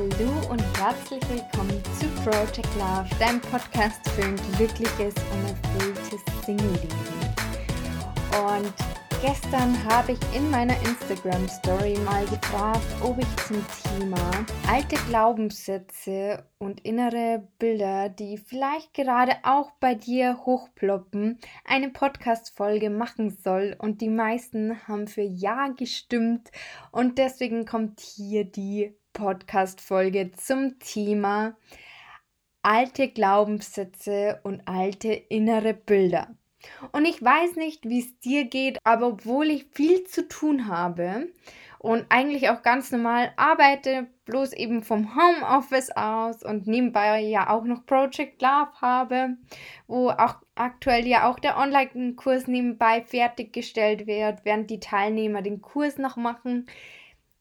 Hallo und herzlich willkommen zu Project Love, deinem Podcast für ein glückliches und erfülltes Single-Leben. Und gestern habe ich in meiner Instagram-Story mal gefragt, ob ich zum Thema alte Glaubenssätze und innere Bilder, die vielleicht gerade auch bei dir hochploppen, eine Podcast-Folge machen soll. Und die meisten haben für Ja gestimmt. Und deswegen kommt hier die Podcast-Folge zum Thema alte Glaubenssätze und alte innere Bilder. Und ich weiß nicht, wie es dir geht, aber obwohl ich viel zu tun habe und eigentlich auch ganz normal arbeite, bloß eben vom Homeoffice aus und nebenbei ja auch noch Project Love habe, wo auch aktuell ja auch der Online-Kurs nebenbei fertiggestellt wird, während die Teilnehmer den Kurs noch machen,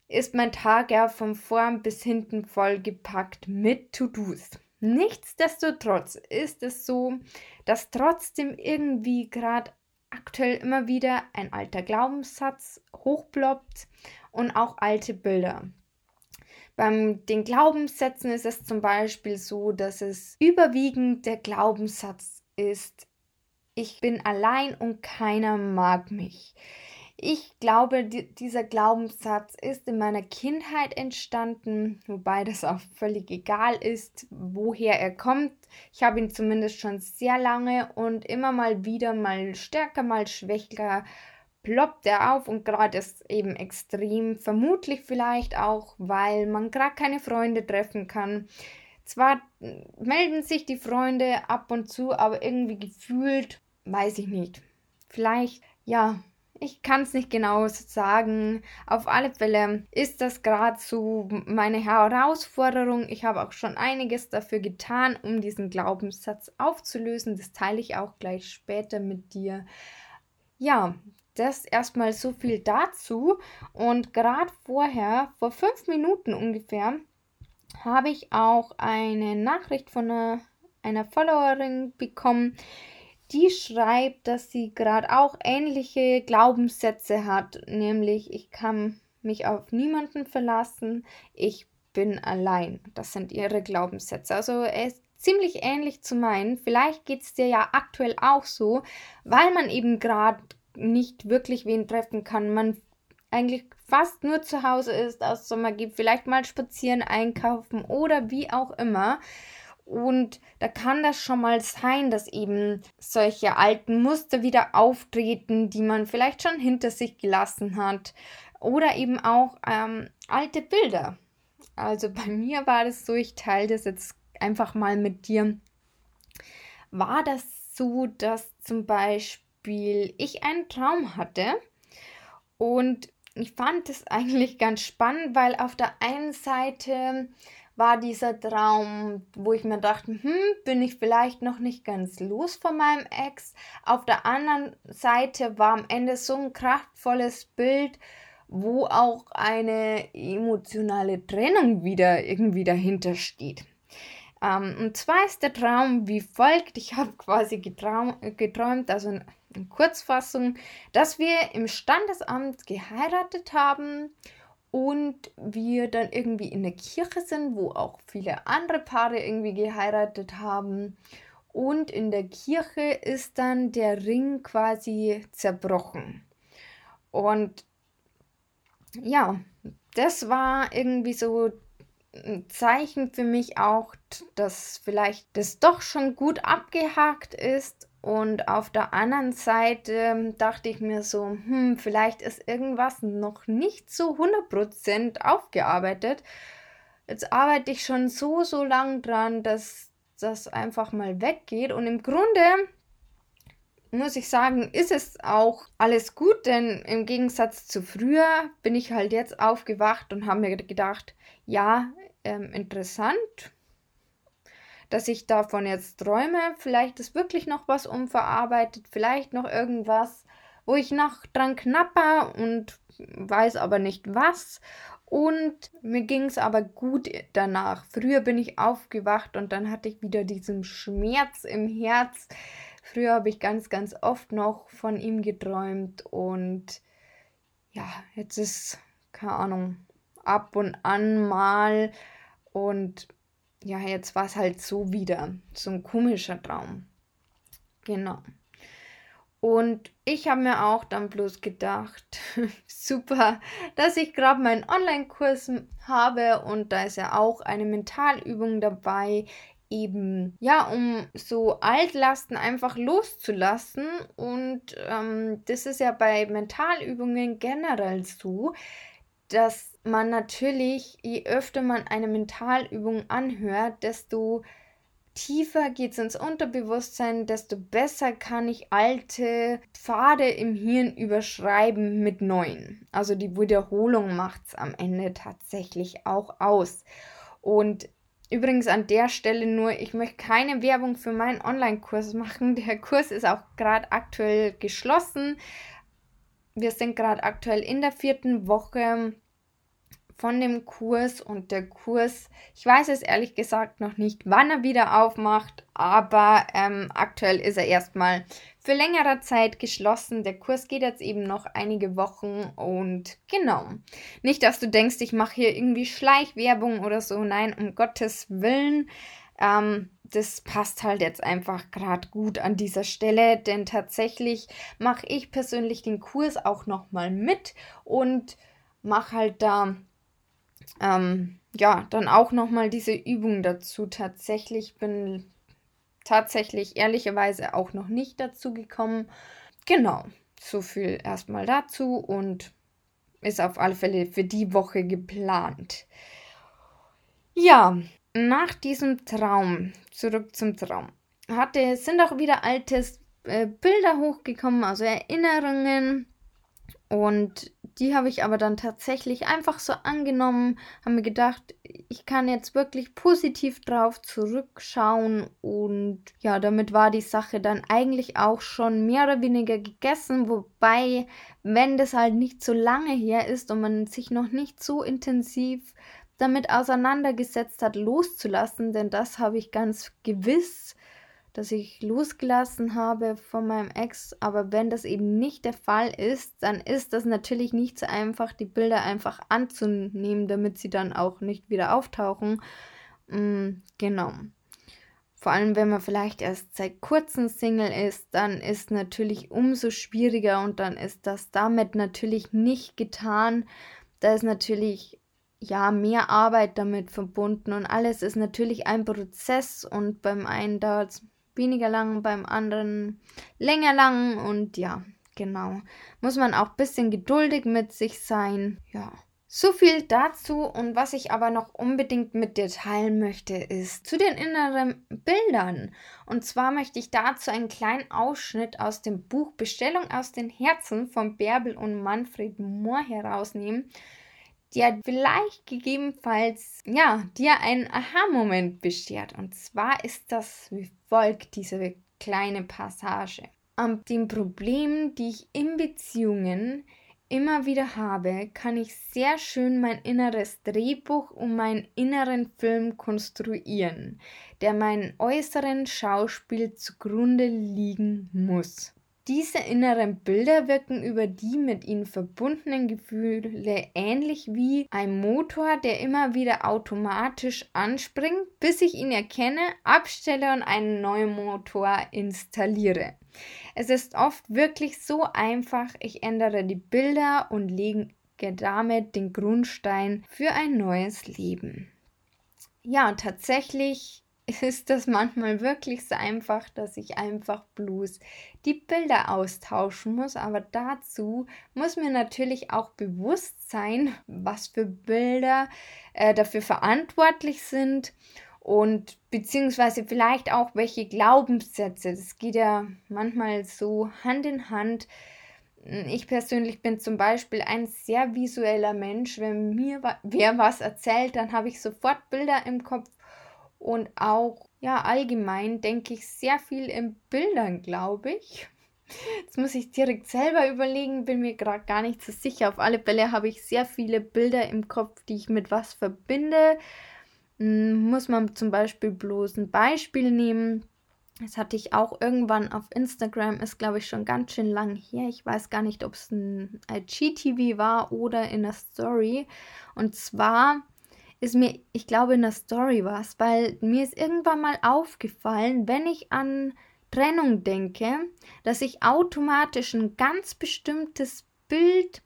ist mein Tag ja von vorn bis hinten vollgepackt mit To-Dos. Nichtsdestotrotz ist es so, dass trotzdem irgendwie gerade aktuell immer wieder ein alter Glaubenssatz hochploppt und auch alte Bilder. Beim den Glaubenssätzen ist es zum Beispiel so, dass es überwiegend der Glaubenssatz ist, ich bin allein und keiner mag mich. Ich glaube, die, dieser Glaubenssatz ist in meiner Kindheit entstanden, wobei das auch völlig egal ist, woher er kommt. Ich habe ihn zumindest schon sehr lange und immer mal wieder, mal stärker, mal schwächer, ploppt er auf und gerade ist eben extrem, vermutlich vielleicht auch, weil man gerade keine Freunde treffen kann. Zwar melden sich die Freunde ab und zu, aber irgendwie gefühlt, weiß ich nicht. Vielleicht, ja, ich kann es nicht genau sagen. Auf alle Fälle ist das gerade so meine Herausforderung. Ich habe auch schon einiges dafür getan, um diesen Glaubenssatz aufzulösen. Das teile ich auch gleich später mit dir. Ja, das erstmal so viel dazu. Und gerade vorher, vor fünf Minuten ungefähr, habe ich auch eine Nachricht von einer, einer Followerin bekommen, die schreibt, dass sie gerade auch ähnliche Glaubenssätze hat, nämlich ich kann mich auf niemanden verlassen, ich bin allein. Das sind ihre Glaubenssätze. Also er ist ziemlich ähnlich zu meinen. Vielleicht geht es dir ja aktuell auch so, weil man eben gerade nicht wirklich wen treffen kann. Man eigentlich fast nur zu Hause ist, aus Sommer gibt, vielleicht mal spazieren, einkaufen oder wie auch immer. Und da kann das schon mal sein, dass eben solche alten Muster wieder auftreten, die man vielleicht schon hinter sich gelassen hat. Oder eben auch ähm, alte Bilder. Also bei mir war das so, ich teile das jetzt einfach mal mit dir. War das so, dass zum Beispiel ich einen Traum hatte und ich fand es eigentlich ganz spannend, weil auf der einen Seite war dieser Traum, wo ich mir dachte, hm, bin ich vielleicht noch nicht ganz los von meinem Ex. Auf der anderen Seite war am Ende so ein kraftvolles Bild, wo auch eine emotionale Trennung wieder irgendwie dahinter steht. Ähm, und zwar ist der Traum wie folgt. Ich habe quasi geträumt, also in Kurzfassung, dass wir im Standesamt geheiratet haben und wir dann irgendwie in der Kirche sind, wo auch viele andere Paare irgendwie geheiratet haben. Und in der Kirche ist dann der Ring quasi zerbrochen. Und ja, das war irgendwie so ein Zeichen für mich auch, dass vielleicht das doch schon gut abgehakt ist und auf der anderen Seite dachte ich mir so, hm, vielleicht ist irgendwas noch nicht so 100% aufgearbeitet. Jetzt arbeite ich schon so, so lang dran, dass das einfach mal weggeht. Und im Grunde muss ich sagen, ist es auch alles gut, denn im Gegensatz zu früher bin ich halt jetzt aufgewacht und habe mir gedacht, ja, ähm, interessant, dass ich davon jetzt träume. Vielleicht ist wirklich noch was unverarbeitet, vielleicht noch irgendwas, wo ich noch dran knapper und weiß aber nicht was. Und mir ging es aber gut danach. Früher bin ich aufgewacht und dann hatte ich wieder diesen Schmerz im Herz. Früher habe ich ganz, ganz oft noch von ihm geträumt und ja, jetzt ist, keine Ahnung, ab und an mal Und ja, jetzt war es halt so wieder. So ein komischer Traum. Genau. Und ich habe mir auch dann bloß gedacht, super, dass ich gerade meinen Online-Kurs habe und da ist ja auch eine Mentalübung dabei, eben, ja, um so Altlasten einfach loszulassen. Und ähm, das ist ja bei Mentalübungen generell so, dass man natürlich, je öfter man eine Mentalübung anhört, desto tiefer geht es ins Unterbewusstsein, desto besser kann ich alte Pfade im Hirn überschreiben mit neuen. Also die Wiederholung macht es am Ende tatsächlich auch aus. Und übrigens an der Stelle nur, ich möchte keine Werbung für meinen Online-Kurs machen. Der Kurs ist auch gerade aktuell geschlossen. Wir sind gerade aktuell in der vierten Woche von dem Kurs und der Kurs, ich weiß es ehrlich gesagt noch nicht, wann er wieder aufmacht, aber ähm, aktuell ist er erstmal für längere Zeit geschlossen. Der Kurs geht jetzt eben noch einige Wochen und genau. Nicht, dass du denkst, ich mache hier irgendwie Schleichwerbung oder so. Nein, um Gottes Willen. Ähm, das passt halt jetzt einfach gerade gut an dieser Stelle, denn tatsächlich mache ich persönlich den Kurs auch nochmal mit und mache halt da ähm, ja, dann auch nochmal diese Übung dazu. Tatsächlich bin tatsächlich ehrlicherweise auch noch nicht dazu gekommen. Genau, so viel erstmal dazu und ist auf alle Fälle für die Woche geplant. Ja, nach diesem Traum, zurück zum Traum, hatte, sind auch wieder alte äh, Bilder hochgekommen, also Erinnerungen. Und die habe ich aber dann tatsächlich einfach so angenommen, habe mir gedacht, ich kann jetzt wirklich positiv drauf zurückschauen und ja, damit war die Sache dann eigentlich auch schon mehr oder weniger gegessen, wobei, wenn das halt nicht so lange her ist und man sich noch nicht so intensiv damit auseinandergesetzt hat, loszulassen, denn das habe ich ganz gewiss dass ich losgelassen habe von meinem Ex. Aber wenn das eben nicht der Fall ist, dann ist das natürlich nicht so einfach, die Bilder einfach anzunehmen, damit sie dann auch nicht wieder auftauchen. Mm, genau. Vor allem, wenn man vielleicht erst seit kurzem Single ist, dann ist natürlich umso schwieriger und dann ist das damit natürlich nicht getan. Da ist natürlich ja mehr Arbeit damit verbunden und alles ist natürlich ein Prozess und beim einen dauert es weniger lang, beim anderen länger lang und ja, genau. Muss man auch ein bisschen geduldig mit sich sein. Ja. So viel dazu und was ich aber noch unbedingt mit dir teilen möchte, ist zu den inneren Bildern. Und zwar möchte ich dazu einen kleinen Ausschnitt aus dem Buch Bestellung aus den Herzen von Bärbel und Manfred Mohr herausnehmen, der vielleicht gegebenenfalls, ja, dir einen Aha-Moment beschert. Und zwar ist das wie folgt, diese kleine Passage. An den Problemen, die ich in Beziehungen immer wieder habe, kann ich sehr schön mein inneres Drehbuch und meinen inneren Film konstruieren, der meinem äußeren Schauspiel zugrunde liegen muss. Diese inneren Bilder wirken über die mit ihnen verbundenen Gefühle ähnlich wie ein Motor, der immer wieder automatisch anspringt, bis ich ihn erkenne, abstelle und einen neuen Motor installiere. Es ist oft wirklich so einfach, ich ändere die Bilder und lege damit den Grundstein für ein neues Leben. Ja, tatsächlich ist das manchmal wirklich so einfach, dass ich einfach bloß die Bilder austauschen muss. Aber dazu muss mir natürlich auch bewusst sein, was für Bilder äh, dafür verantwortlich sind und beziehungsweise vielleicht auch welche Glaubenssätze. Das geht ja manchmal so Hand in Hand. Ich persönlich bin zum Beispiel ein sehr visueller Mensch. Wenn mir wer was erzählt, dann habe ich sofort Bilder im Kopf und auch, ja, allgemein denke ich sehr viel in Bildern, glaube ich. Jetzt muss ich direkt selber überlegen, bin mir gerade gar nicht so sicher. Auf alle Fälle habe ich sehr viele Bilder im Kopf, die ich mit was verbinde. Hm, muss man zum Beispiel bloß ein Beispiel nehmen. Das hatte ich auch irgendwann auf Instagram, ist glaube ich schon ganz schön lang her. Ich weiß gar nicht, ob es ein IGTV war oder in der Story. Und zwar ist mir, ich glaube, in der Story was, weil mir ist irgendwann mal aufgefallen, wenn ich an Trennung denke, dass ich automatisch ein ganz bestimmtes Bild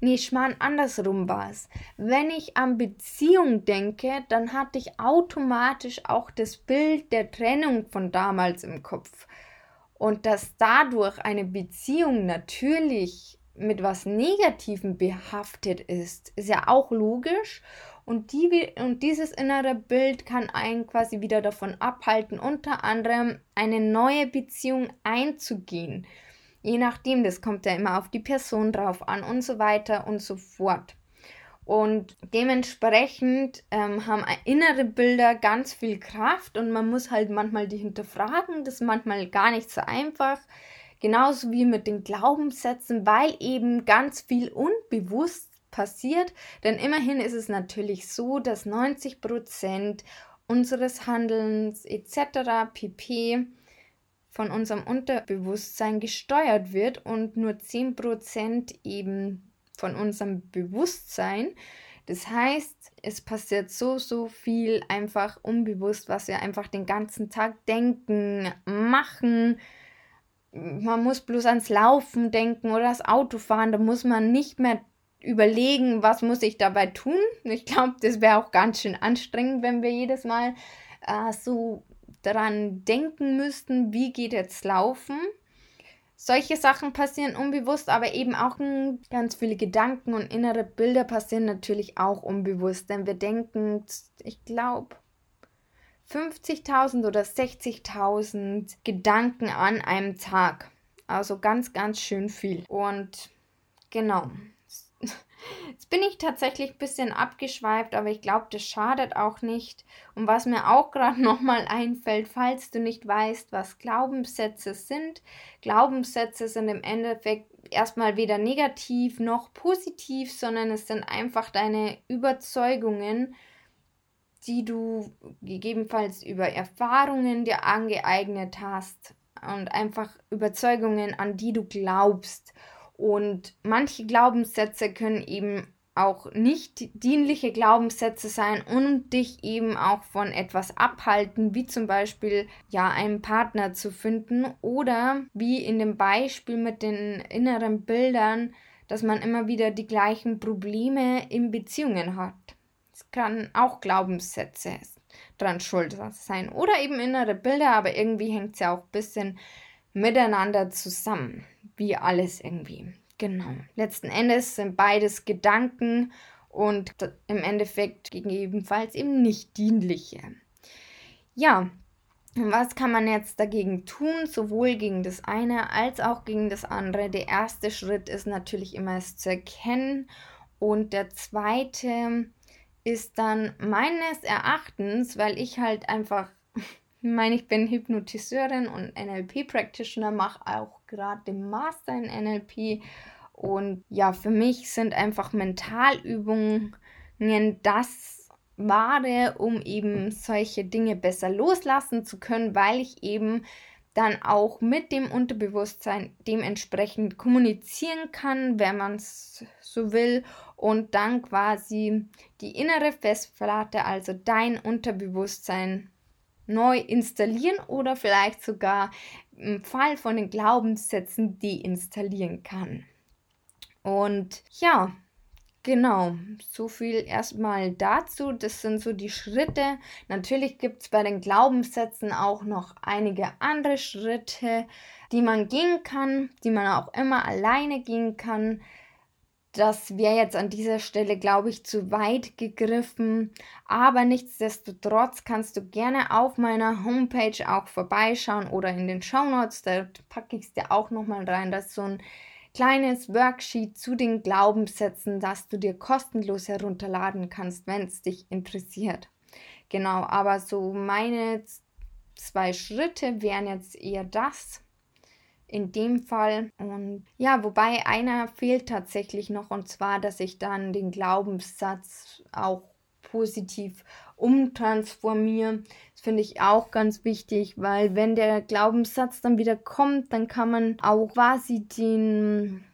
Nee, schmarrn, andersrum war es. Wenn ich an Beziehung denke, dann hatte ich automatisch auch das Bild der Trennung von damals im Kopf. Und dass dadurch eine Beziehung natürlich mit was Negativem behaftet ist, ist ja auch logisch. Und, die, und dieses innere Bild kann einen quasi wieder davon abhalten, unter anderem eine neue Beziehung einzugehen. Je nachdem, das kommt ja immer auf die Person drauf an und so weiter und so fort. Und dementsprechend ähm, haben innere Bilder ganz viel Kraft und man muss halt manchmal die hinterfragen. Das ist manchmal gar nicht so einfach. Genauso wie mit den Glaubenssätzen, weil eben ganz viel unbewusst passiert. Denn immerhin ist es natürlich so, dass 90 Prozent unseres Handelns etc. pp von unserem Unterbewusstsein gesteuert wird und nur 10% eben von unserem Bewusstsein. Das heißt, es passiert so, so viel einfach unbewusst, was wir einfach den ganzen Tag denken, machen. Man muss bloß ans Laufen denken oder das Autofahren, da muss man nicht mehr überlegen, was muss ich dabei tun. Ich glaube, das wäre auch ganz schön anstrengend, wenn wir jedes Mal äh, so daran denken müssten, wie geht jetzt Laufen. Solche Sachen passieren unbewusst, aber eben auch ganz viele Gedanken und innere Bilder passieren natürlich auch unbewusst, denn wir denken, ich glaube, 50.000 oder 60.000 Gedanken an einem Tag. Also ganz, ganz schön viel. Und genau, Jetzt bin ich tatsächlich ein bisschen abgeschweift, aber ich glaube, das schadet auch nicht. Und was mir auch gerade nochmal einfällt, falls du nicht weißt, was Glaubenssätze sind. Glaubenssätze sind im Endeffekt erstmal weder negativ noch positiv, sondern es sind einfach deine Überzeugungen, die du gegebenenfalls über Erfahrungen dir angeeignet hast und einfach Überzeugungen, an die du glaubst. Und manche Glaubenssätze können eben auch nicht dienliche Glaubenssätze sein und dich eben auch von etwas abhalten, wie zum Beispiel ja einen Partner zu finden oder wie in dem Beispiel mit den inneren Bildern, dass man immer wieder die gleichen Probleme in Beziehungen hat. Es kann auch Glaubenssätze dran schuld sein oder eben innere Bilder, aber irgendwie hängt es ja auch ein bisschen miteinander zusammen wie alles irgendwie. Genau. Letzten Endes sind beides Gedanken und im Endeffekt gegebenenfalls eben nicht dienliche. Ja, was kann man jetzt dagegen tun, sowohl gegen das eine als auch gegen das andere? Der erste Schritt ist natürlich immer es zu erkennen und der zweite ist dann meines Erachtens, weil ich halt einfach meine, ich bin Hypnotiseurin und NLP-Practitioner, mache auch gerade den Master in NLP. Und ja, für mich sind einfach Mentalübungen das Wahre, um eben solche Dinge besser loslassen zu können, weil ich eben dann auch mit dem Unterbewusstsein dementsprechend kommunizieren kann, wenn man es so will, und dann quasi die innere Festplatte, also dein Unterbewusstsein, neu installieren oder vielleicht sogar Fall von den Glaubenssätzen deinstallieren kann. Und ja, Genau, so viel erstmal dazu. Das sind so die Schritte. Natürlich gibt es bei den Glaubenssätzen auch noch einige andere Schritte, die man gehen kann, die man auch immer alleine gehen kann. Das wäre jetzt an dieser Stelle, glaube ich, zu weit gegriffen. Aber nichtsdestotrotz kannst du gerne auf meiner Homepage auch vorbeischauen oder in den Show Notes. Da packe ich es dir auch nochmal rein. Das ist so ein kleines Worksheet zu den Glaubenssätzen, das du dir kostenlos herunterladen kannst, wenn es dich interessiert. Genau, aber so meine zwei Schritte wären jetzt eher das in dem Fall. Und ja, wobei einer fehlt tatsächlich noch, und zwar, dass ich dann den Glaubenssatz auch positiv umtransformiere. Das finde ich auch ganz wichtig, weil wenn der Glaubenssatz dann wieder kommt, dann kann man auch quasi den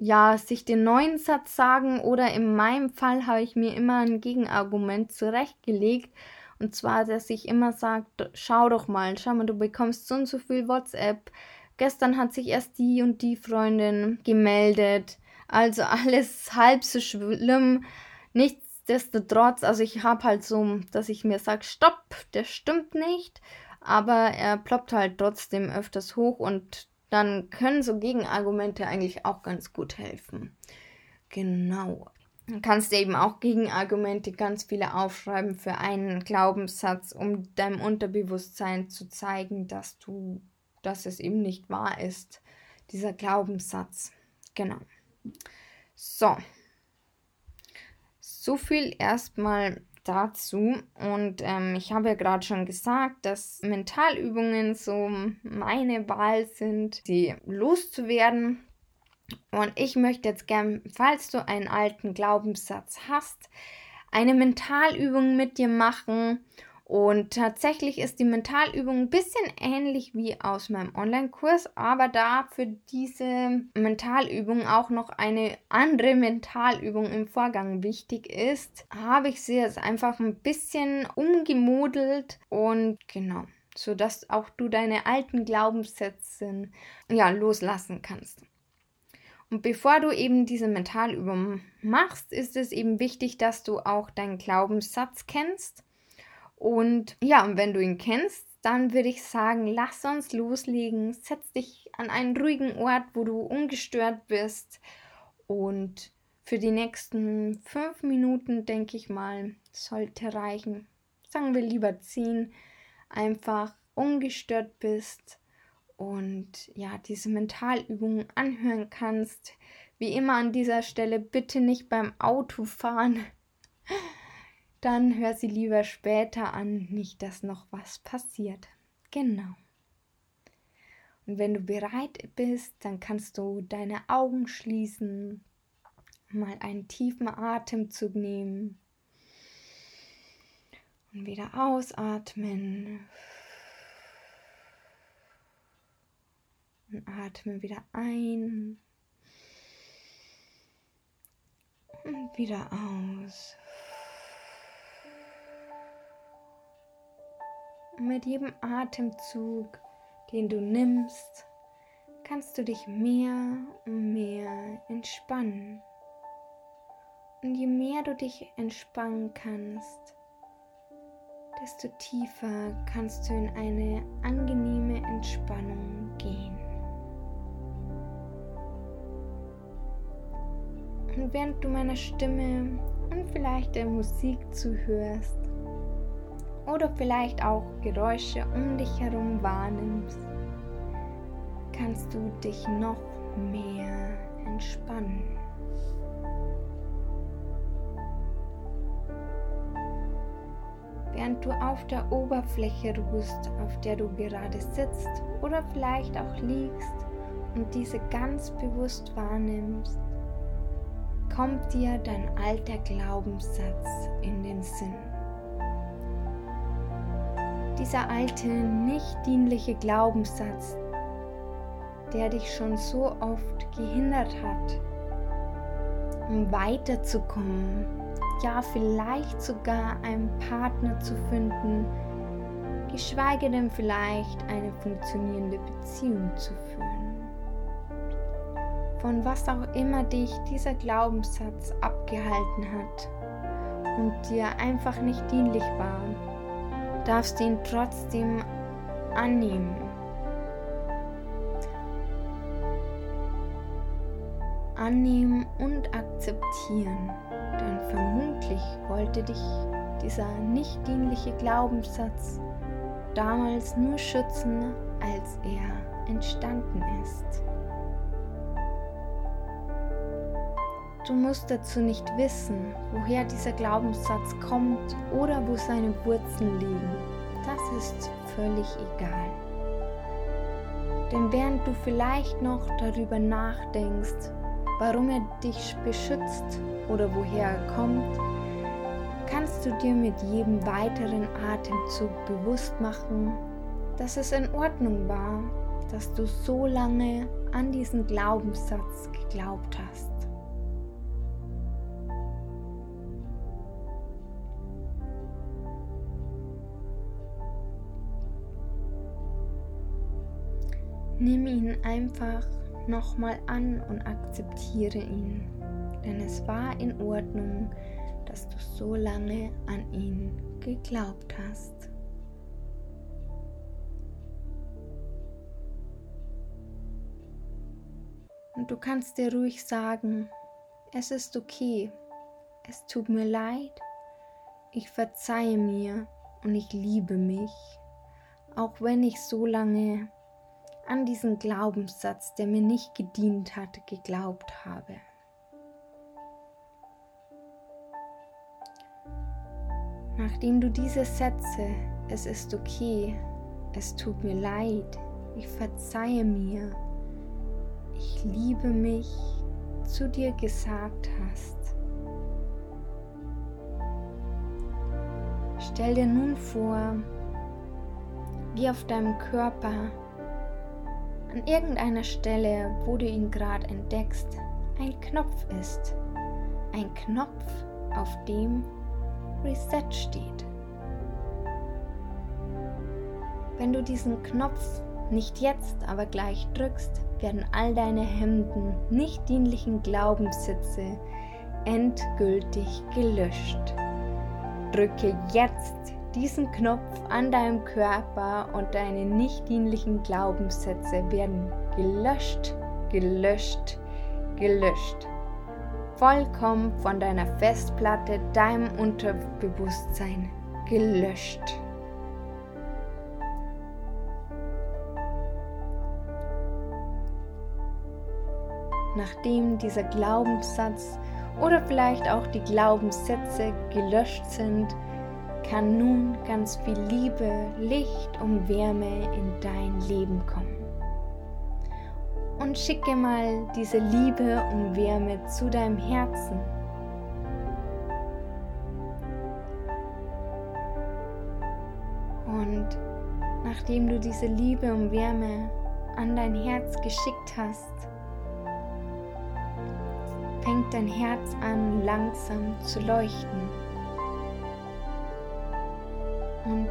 ja, sich den neuen Satz sagen oder in meinem Fall habe ich mir immer ein Gegenargument zurechtgelegt. Und zwar, dass ich immer sage, schau doch mal, schau mal, du bekommst so und so viel WhatsApp. Gestern hat sich erst die und die Freundin gemeldet. Also alles halb so schlimm. Nichtsdestotrotz, also ich habe halt so, dass ich mir sage, stopp, der stimmt nicht. Aber er ploppt halt trotzdem öfters hoch und dann können so Gegenargumente eigentlich auch ganz gut helfen. Genau. Du kannst eben auch Gegenargumente ganz viele aufschreiben für einen Glaubenssatz, um deinem Unterbewusstsein zu zeigen, dass du, dass es eben nicht wahr ist, dieser Glaubenssatz. Genau. So. So viel erstmal dazu. Und ähm, ich habe ja gerade schon gesagt, dass Mentalübungen so meine Wahl sind, die loszuwerden. Und ich möchte jetzt gern, falls du einen alten Glaubenssatz hast, eine Mentalübung mit dir machen und tatsächlich ist die Mentalübung ein bisschen ähnlich wie aus meinem Online-Kurs, aber da für diese Mentalübung auch noch eine andere Mentalübung im Vorgang wichtig ist, habe ich sie jetzt einfach ein bisschen umgemodelt und genau, sodass auch du deine alten Glaubenssätze ja, loslassen kannst. Und bevor du eben diese Mentalübung machst, ist es eben wichtig, dass du auch deinen Glaubenssatz kennst und ja, und wenn du ihn kennst, dann würde ich sagen, lass uns loslegen. Setz dich an einen ruhigen Ort, wo du ungestört bist. Und für die nächsten fünf Minuten, denke ich mal, sollte reichen. Sagen wir lieber zehn. Einfach ungestört bist und ja, diese Mentalübungen anhören kannst. Wie immer an dieser Stelle bitte nicht beim Autofahren dann hör sie lieber später an, nicht dass noch was passiert. Genau. Und wenn du bereit bist, dann kannst du deine Augen schließen, mal einen tiefen Atemzug nehmen und wieder ausatmen. Und atme wieder ein und wieder aus. Mit jedem Atemzug, den du nimmst, kannst du dich mehr und mehr entspannen. Und je mehr du dich entspannen kannst, desto tiefer kannst du in eine angenehme Entspannung gehen. Und während du meiner Stimme und vielleicht der Musik zuhörst, oder vielleicht auch Geräusche um dich herum wahrnimmst, kannst du dich noch mehr entspannen. Während du auf der Oberfläche ruhst, auf der du gerade sitzt oder vielleicht auch liegst und diese ganz bewusst wahrnimmst, kommt dir dein alter Glaubenssatz in den Sinn. Dieser alte, nicht dienliche Glaubenssatz, der dich schon so oft gehindert hat, um weiterzukommen, ja vielleicht sogar einen Partner zu finden, geschweige denn vielleicht eine funktionierende Beziehung zu führen. Von was auch immer dich dieser Glaubenssatz abgehalten hat und dir einfach nicht dienlich war darfst ihn trotzdem annehmen. Annehmen und akzeptieren, denn vermutlich wollte dich dieser nicht dienliche Glaubenssatz damals nur schützen, als er entstanden ist. Du musst dazu nicht wissen, woher dieser Glaubenssatz kommt oder wo seine Wurzeln liegen. Das ist völlig egal. Denn während du vielleicht noch darüber nachdenkst, warum er dich beschützt oder woher er kommt, kannst du dir mit jedem weiteren Atemzug bewusst machen, dass es in Ordnung war, dass du so lange an diesen Glaubenssatz geglaubt hast. Nimm ihn einfach nochmal an und akzeptiere ihn, denn es war in Ordnung, dass du so lange an ihn geglaubt hast. Und du kannst dir ruhig sagen, es ist okay, es tut mir leid, ich verzeihe mir und ich liebe mich, auch wenn ich so lange an diesen Glaubenssatz, der mir nicht gedient hat, geglaubt habe. Nachdem du diese Sätze, es ist okay, es tut mir leid, ich verzeihe mir, ich liebe mich, zu dir gesagt hast, stell dir nun vor, wie auf deinem Körper an irgendeiner Stelle, wo du ihn gerade entdeckst, ein Knopf ist. Ein Knopf, auf dem Reset steht. Wenn du diesen Knopf nicht jetzt, aber gleich drückst, werden all deine hemmenden, nicht dienlichen Glaubenssitze endgültig gelöscht. Drücke jetzt diesen Knopf an deinem Körper und deine nicht dienlichen Glaubenssätze werden gelöscht, gelöscht, gelöscht. Vollkommen von deiner Festplatte, deinem Unterbewusstsein gelöscht. Nachdem dieser Glaubenssatz oder vielleicht auch die Glaubenssätze gelöscht sind, kann nun ganz viel Liebe, Licht und Wärme in dein Leben kommen. Und schicke mal diese Liebe und Wärme zu deinem Herzen. Und nachdem du diese Liebe und Wärme an dein Herz geschickt hast, fängt dein Herz an langsam zu leuchten.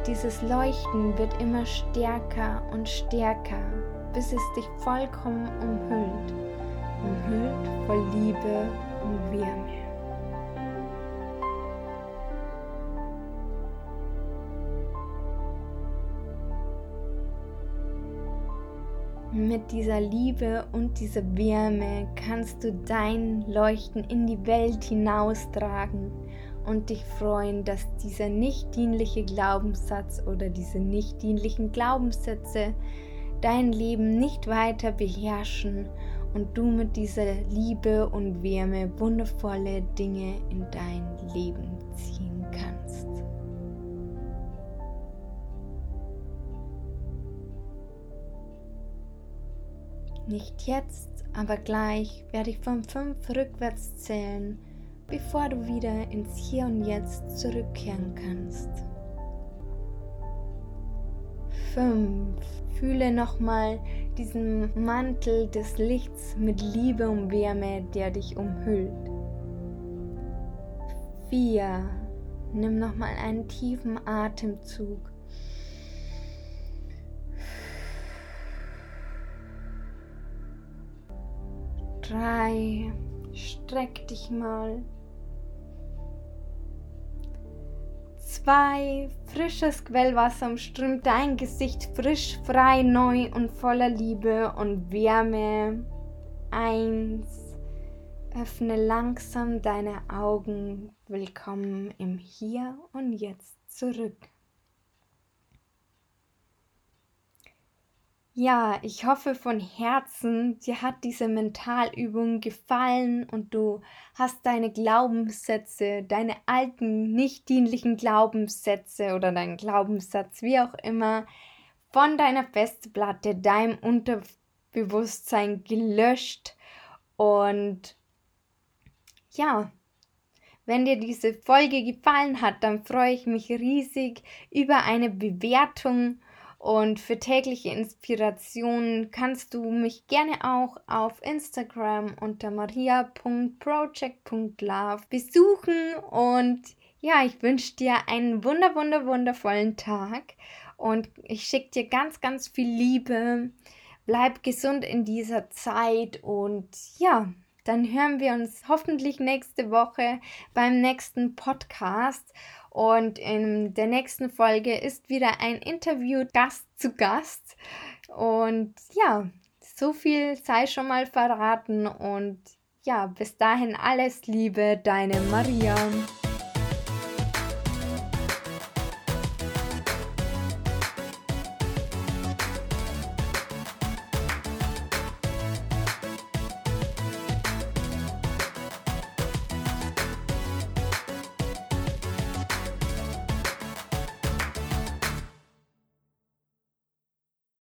Dieses Leuchten wird immer stärker und stärker, bis es dich vollkommen umhüllt. Umhüllt voll Liebe und Wärme. Mit dieser Liebe und dieser Wärme kannst du dein Leuchten in die Welt hinaustragen und dich freuen, dass dieser nicht dienliche Glaubenssatz oder diese nicht dienlichen Glaubenssätze dein Leben nicht weiter beherrschen und du mit dieser Liebe und Wärme wundervolle Dinge in dein Leben ziehen kannst. Nicht jetzt, aber gleich werde ich von fünf rückwärts zählen bevor du wieder ins Hier und Jetzt zurückkehren kannst. 5. Fühle nochmal diesen Mantel des Lichts mit Liebe und Wärme, der dich umhüllt. 4. Nimm nochmal einen tiefen Atemzug. Drei. Streck dich mal. Zwei, frisches Quellwasser umströmt dein Gesicht frisch, frei, neu und voller Liebe und Wärme. Eins, öffne langsam deine Augen. Willkommen im Hier und Jetzt zurück. Ja, ich hoffe von Herzen, dir hat diese Mentalübung gefallen und du hast deine Glaubenssätze, deine alten, nicht dienlichen Glaubenssätze oder deinen Glaubenssatz, wie auch immer, von deiner Festplatte, deinem Unterbewusstsein gelöscht. Und ja, wenn dir diese Folge gefallen hat, dann freue ich mich riesig über eine Bewertung Und für tägliche Inspirationen kannst du mich gerne auch auf Instagram unter maria.project.love besuchen. Und ja, ich wünsche dir einen wunder, wunder, wundervollen Tag. Und ich schicke dir ganz, ganz viel Liebe. Bleib gesund in dieser Zeit und ja, dann hören wir uns hoffentlich nächste Woche beim nächsten Podcast. Und in der nächsten Folge ist wieder ein Interview Gast zu Gast. Und ja, so viel sei schon mal verraten. Und ja, bis dahin alles Liebe, deine Maria.